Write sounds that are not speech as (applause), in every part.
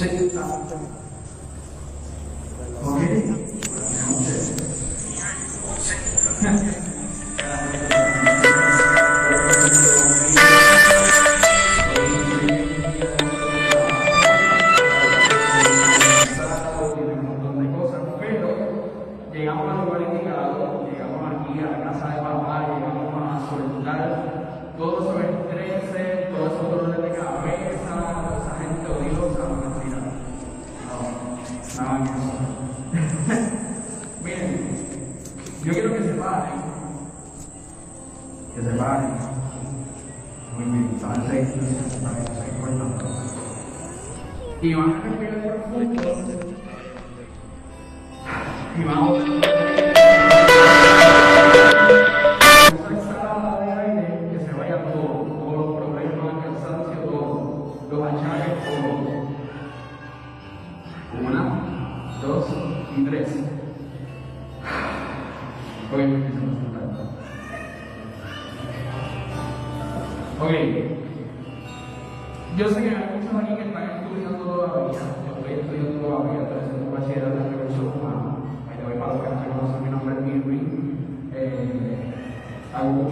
Sí, está.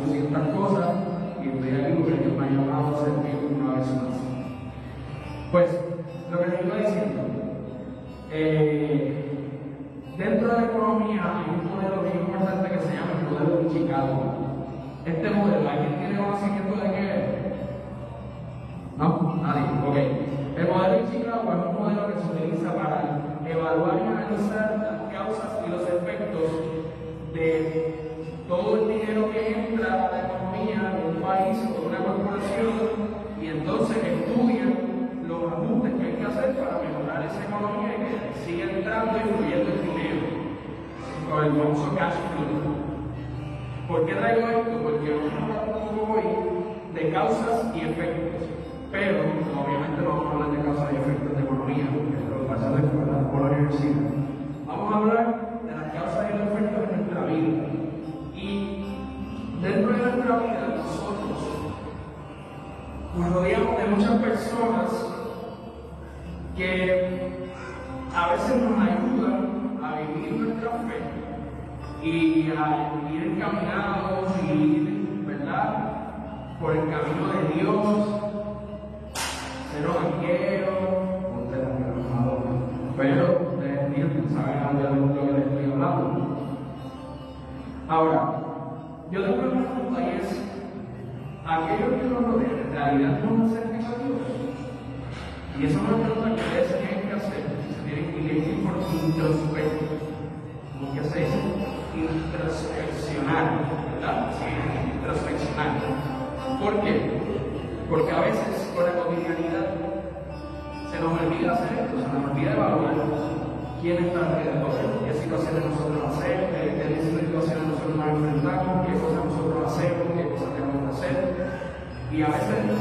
800 cosas y estoy aquí porque Dios me ha llamado a servir una vez más. Pues, lo que les iba diciendo, eh, dentro de la economía hay un modelo bien importante que se llama el modelo de Chicago. Este modelo, ¿alguien tiene conocimiento de qué es? ¿No? Nadie. Ok. El modelo de Chicago es un modelo que se utiliza para evaluar y analizar las causas y los efectos de todo el dinero que entra a la economía de un país o de una corporación y entonces estudian los ajustes que hay que hacer para mejorar esa economía y que siga entrando y fluyendo el dinero con el famoso cash. ¿Por qué traigo esto? Porque vamos a hablar hoy de causas y efectos. Pero obviamente no vamos a hablar de causas y efectos de economía, porque lo que pasa es que la universidad. Vamos a hablar de nuestra vida, nosotros nos rodeamos de muchas personas que a veces nos ayudan a vivir nuestra fe y a ir encaminados y ir, ¿verdad? Por el camino de Dios, ser amador, pero ustedes saben de lo que les estoy hablando. Ahora, yo tengo una pregunta y es, ¿aquellos que nos rodean en realidad no nos acercan a Dios? Y esa es una pregunta que ustedes tienen que hacer, se tienen que ir por introspecto, como que se dice, introspeccionar, ¿verdad? Sí, introspeccionar. ¿Por qué? Porque a veces con la cotidianidad se nos olvida hacer esto, se nos olvida evaluar quién está alrededor, qué situaciones nosotros hacemos, qué, situaciones nosotros nos enfrentamos, qué cosas nosotros hacemos, qué cosas tenemos que hacer. Y a veces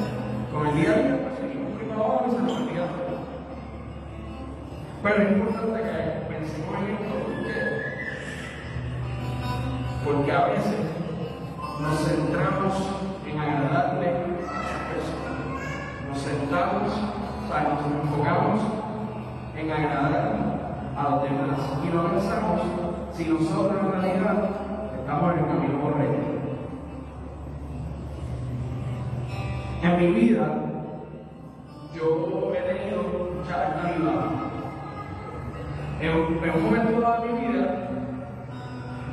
con el día a día seguimos primero y se nos olvida. Pero es importante que pensemos en esto porque, a veces nos centramos en agradarle a esa persona. Nos sentamos, o sea, nos enfocamos en agradar a los demás y no pensamos si nosotros en realidad estamos en el camino correcto. En mi vida, yo he tenido mucha actividad. En, un momento dado de mi vida,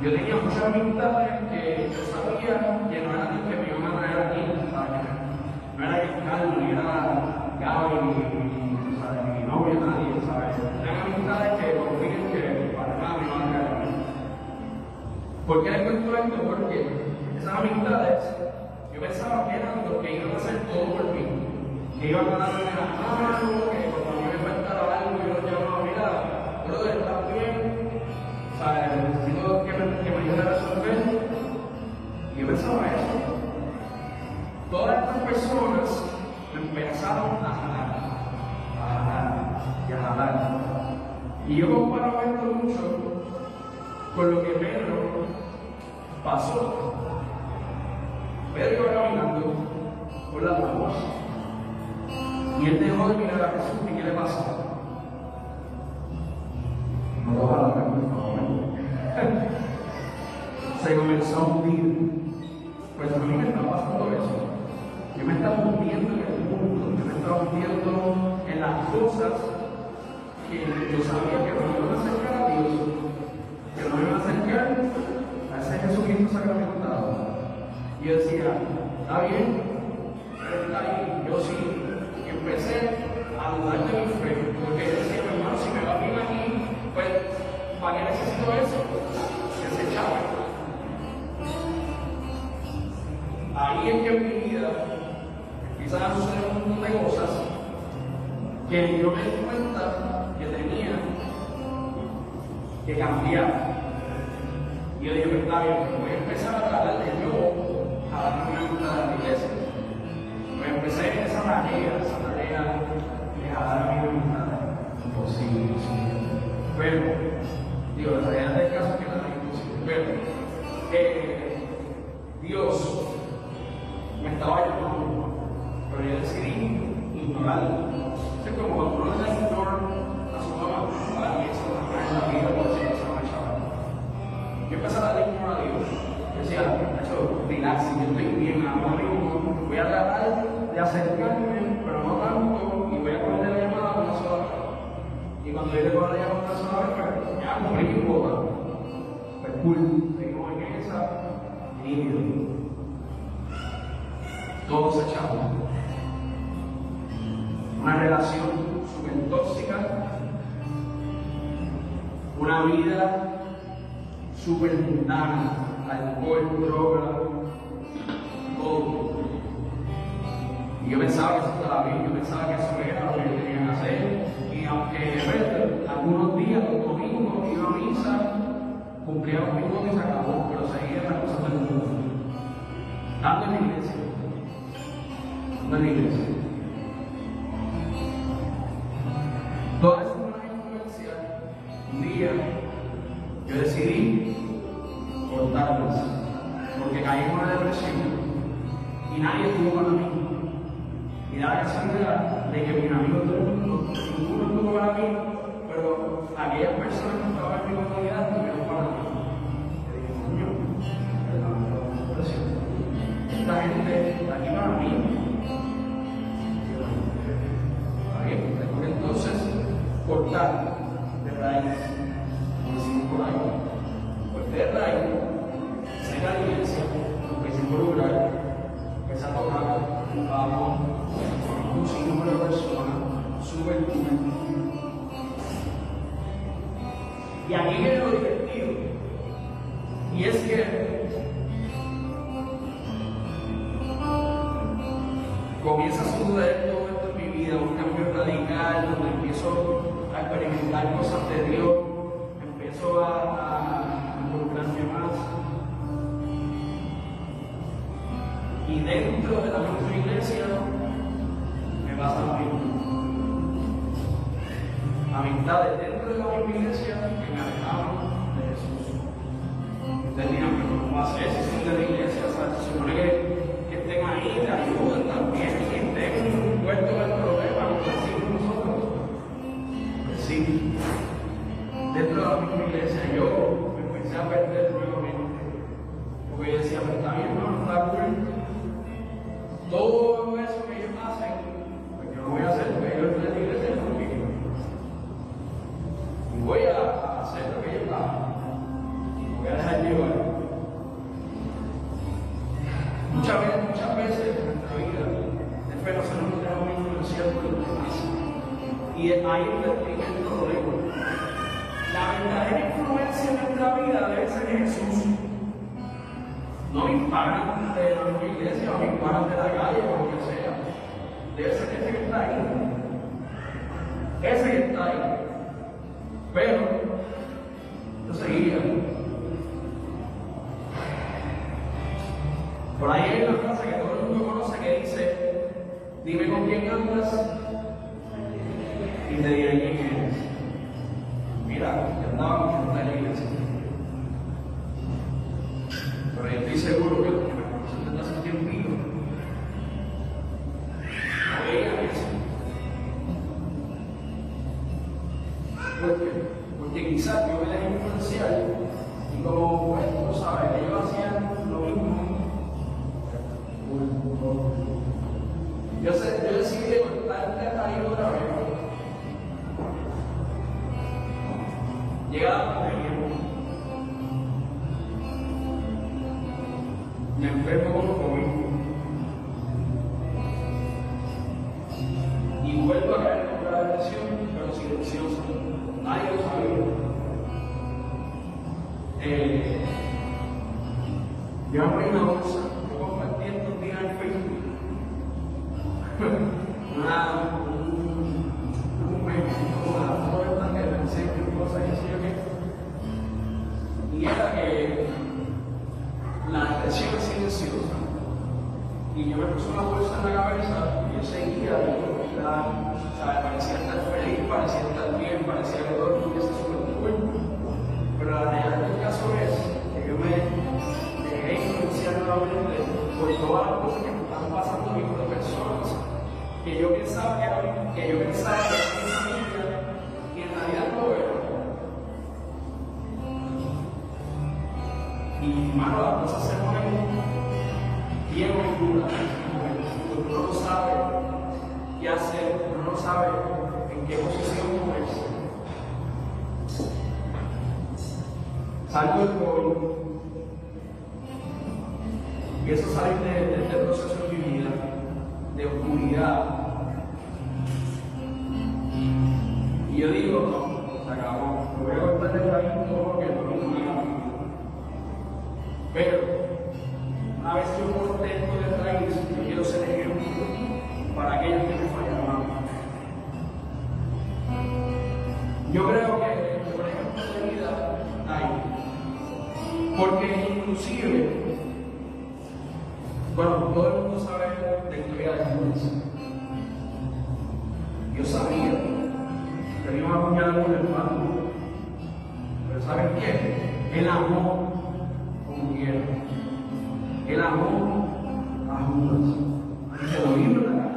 yo tenía muchas amistades que yo sabía que no eran que me iban a traer aquí, ¿sabes? No era Carlos, ni era Gaby, ni, ni mi novia, nadie. Amistades que confían que para nada me iban a aquí. ¿Por qué? Porque esas amistades, yo pensaba que eran los que iban a hacer todo por mí. Que iban a darme la mano, que cuando a mí me faltaba algo, yo los llamaba, mira, brother, ¿estás bien? ¿Sabes? Necesito que me, que me ayude a resolver. Y yo pensaba eso. Todas estas personas empezaron a jalar, a jalar y a jalar. Y yo comparo esto mucho con lo que Pedro pasó. Pedro iba caminando por las aguas y él dejó de mirar a Jesús. ¿Y qué le pasó? No lo van a ver, por favor. Se comenzó a hundir. Pues a mí me está pasando eso. Yo me estaba hundiendo en el mundo, yo me estaba hundiendo en las cosas que yo sabía que no me iban a acercar a Dios, que no me iban a acercar a ese Jesucristo sacramentado. Y yo decía, está bien, pero está ahí, yo sí. Empecé a dudar de mi fe, porque decía, hermano, si me va bien aquí, pues, ¿para qué necesito eso? Desechaba. Ahí es que en mi vida empiezan a suceder un montón de cosas que yo me que cambiar. Y yo dije, pues está bien, voy a empezar a tratar en esa, nítido todos echados. Una relación súper tóxica, una vida súper mundana, alcohol, droga, todo. Y yo pensaba que eso estaba bien, yo pensaba que eso era lo que yo tenía que hacer. Y aunque ¿verdad? Algunos días, los domingos, iba a misa, cumplía los minutos y se acabó, pero seguía las cosas del mundo. Dando en la iglesia no en la iglesia. Y aquí viene lo divertido, Muchas veces, en nuestra vida, de nosotros nos dejamos influenciar por los demás. Y ahí es el problema. La verdadera influencia en nuestra vida debe ser Jesús. No mis de la iglesia o mis panas de la calle o lo que sea. Debe ser ese que está ahí. Ese que está ahí. Pero yo seguía. Por ahí hay una frase que todo el mundo conoce que dice, dime con quién andas y te diré quién vuelvo a caer en otra depresión, pero silenciosa. Nadie lo sabía. Eh, yo abrí una bolsa, yo compartí estos días en Facebook. (laughs) Una, un, un meme, la foto que pensé que cosas y así yo qué. Y era que la depresión es silenciosa. Y yo me puse una Y yo digo, no, se acabó. Me voy a cortar el raíz todo que no me gusta. Pero, una vez yo corté esto de raíz, yo quiero ser ejemplo para aquellos que me fallaron. Yo creo que, por ejemplo, de vida hay. Porque inclusive, bueno, todo el mundo sabe la historia de. Yo sabía que le iban a el mando. Pero ¿saben qué? Él amó como quiera. Él amó a Judas. Y se lo vino en la.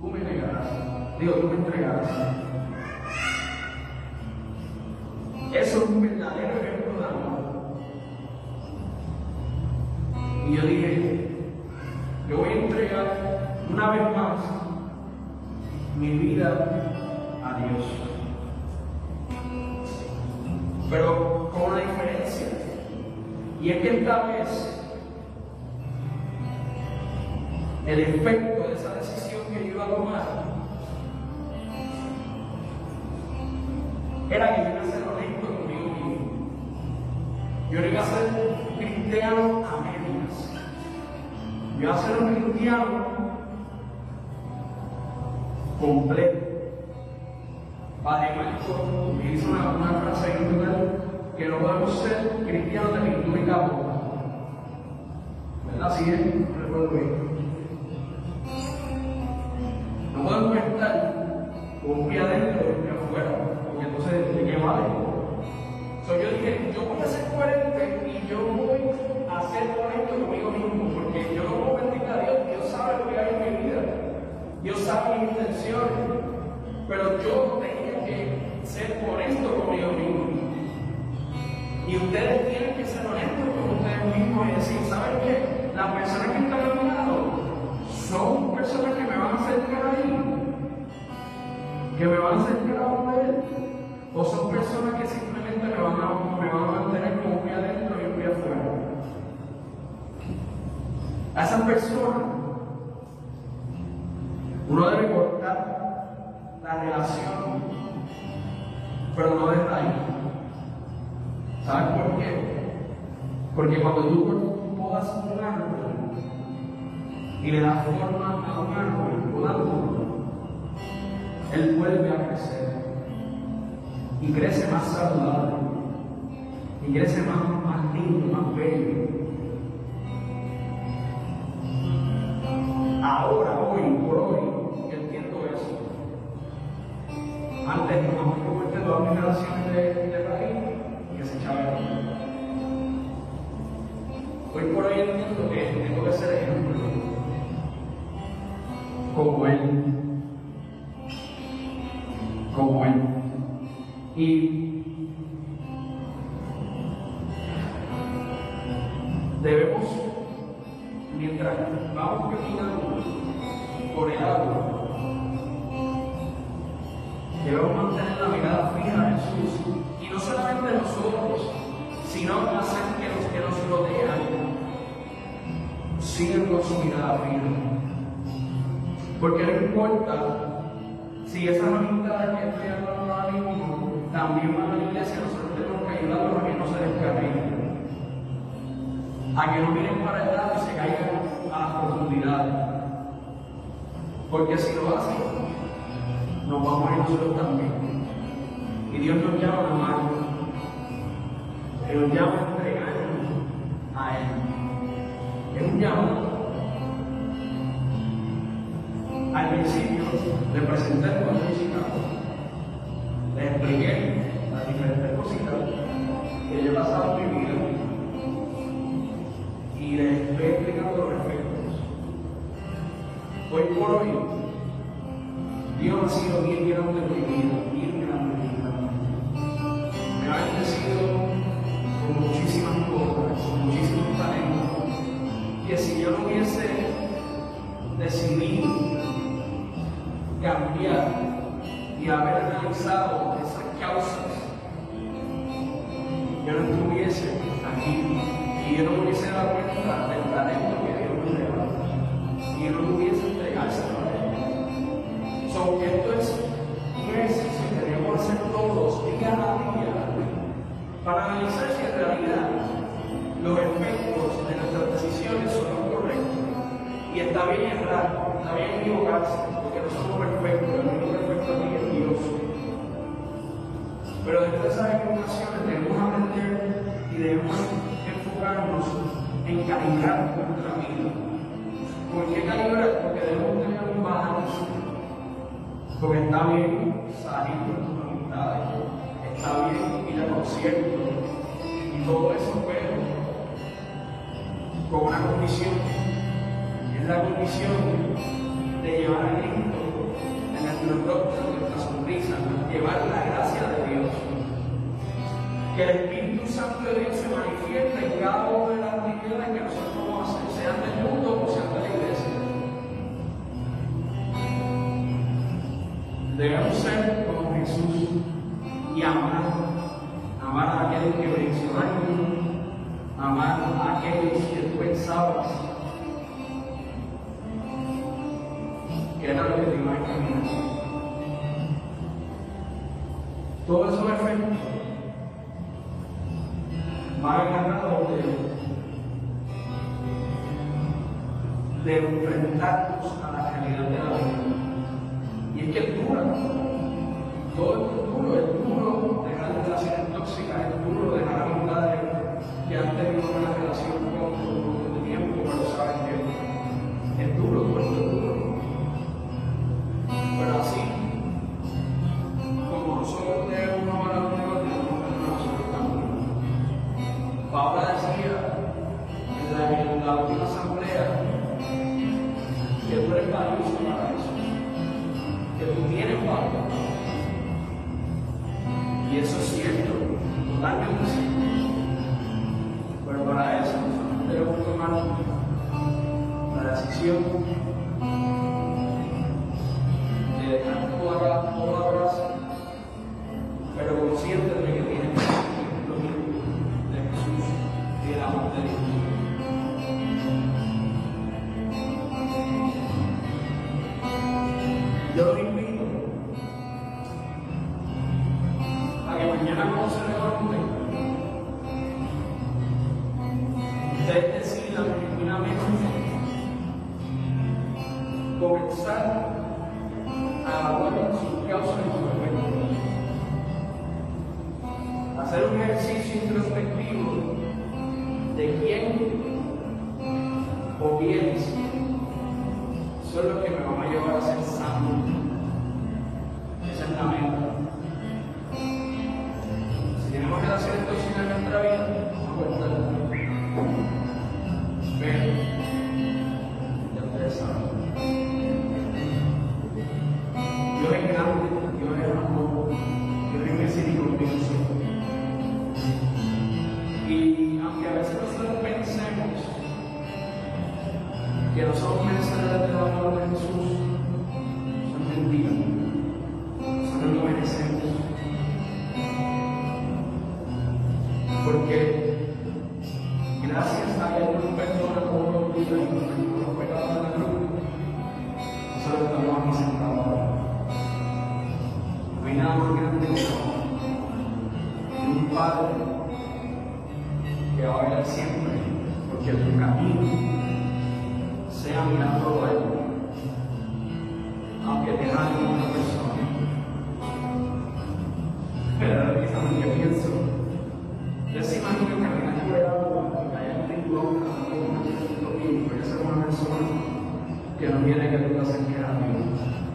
Tú me negarás. Digo, tú me entregarás. Esta vez el efecto de esa decisión que yo iba a tomar era que yo iba a ser honesto conmigo mismo. Yo no iba a ser cristiano a medias. Yo iba a ser un cristiano completo. Padre Marco hizo una, una frase que no podemos ser cristianos de pintura y. No recuerdo bien. No podemos estar con un pie adentro y afuera, porque entonces, ¿de qué vale? So, yo dije, yo voy a ser coherente y yo voy a ser honesto conmigo mismo, porque yo no puedo mentir a Dios, Dios sabe lo que hay en mi vida, Dios sabe mis intenciones, Las personas que están a mi lado son personas que me van a acercar ahí, que me van a acercar a poder, o son personas que simplemente me van a, me van a mantener como un adentro y un pie afuera. A esas personas uno debe cortar la relación, pero no de raíz. ¿Sabes por qué? Porque cuando tú un árbol y le das forma a un árbol podando, él vuelve a crecer y crece más saludable y crece más, más lindo, más bello. Ahora, hoy, por hoy, entiendo eso. Antes no me fuerte todas mis relaciones de, de raíz que se echaban. Hoy por hoy entiendo que eh, tengo que ser ejemplo como Él. Como Él. Y debemos, mientras vamos caminando, Si esas amistades que estoy hablando ahora mismo también van a la iglesia, nosotros tenemos que ayudarlos a que no se descarrilen a que no miren para el lado y se caigan a las profundidades. Porque si lo hacen, nos vamos a ir nosotros también. Y Dios nos llama a amarlo. Él nos llama a entregarnos a Él. Es un llamado. Al principio le presenté cuando Le expliqué las diferentes cositas que yo he pasado en mi vida y les estoy explicando los efectos. Hoy por hoy, Dios ha sido bien grande en mi vida, en calibrar nuestra vida. ¿Por qué calibrar? Porque debemos tener un balance. Porque está bien salir con tus amistades, está bien ir a conciertos y todo eso, pero con una condición. Es la condición de llevar a Cristo en nuestro rostro, en nuestra sonrisa, llevar la gracia de Dios. Que el Espíritu Santo de Dios se manifiesta en cada una que era lo que te caminar. Todo eso efectos va agarrado de, de enfrentarnos a la realidad de quién o quiénes son los que me van a llevar a ser santo. que no viene que tú te has quedado.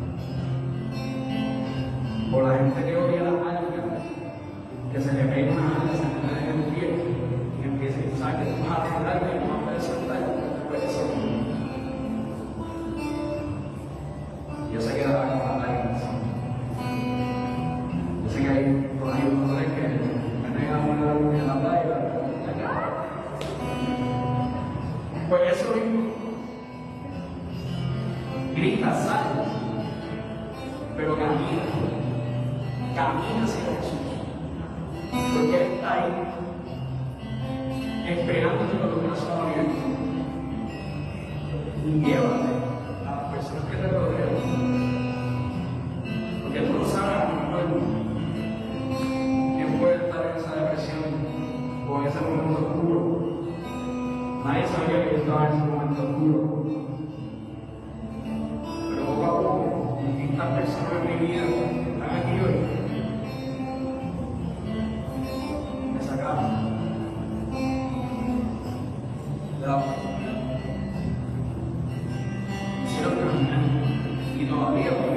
没有。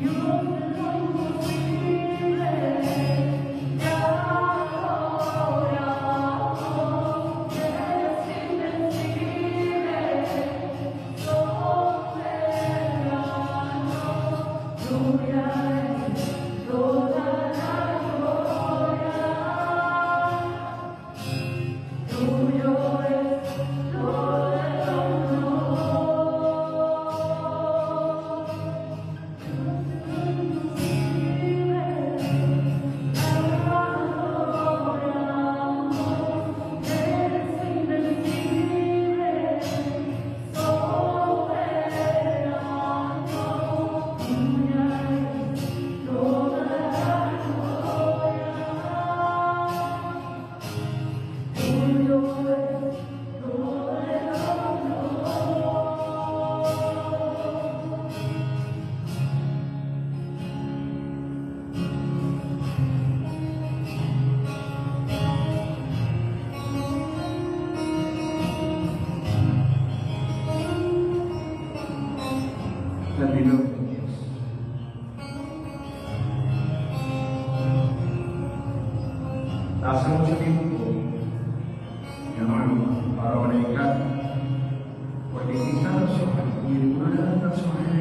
You hace mucho tiempo, mi hermano, para predicar, porque quizás y ninguna de las personas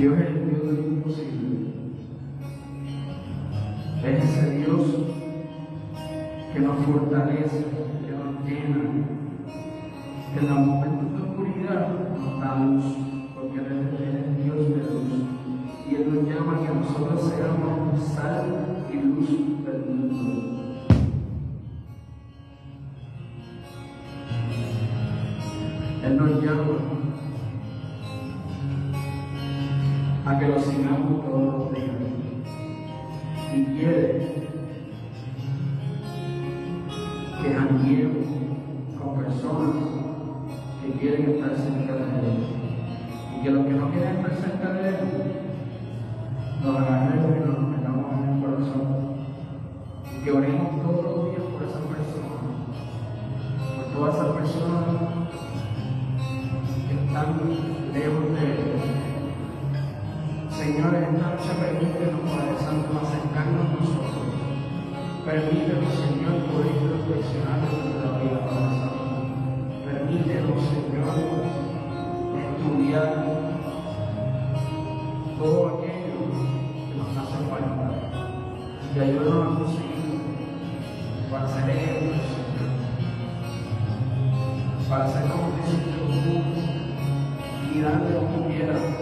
Dios es el Dios del imposible. Es ese Dios que nos fortalece, que nos llena, que en los momentos de oscuridad nos da luz, porque Él es el Dios de luz. Y Él nos llama a que nosotros seamos sal y luz estudiar todo aquello que nos hace falta y que a conseguir para ser ejemplos, para ser como Jesús y darle como quiera.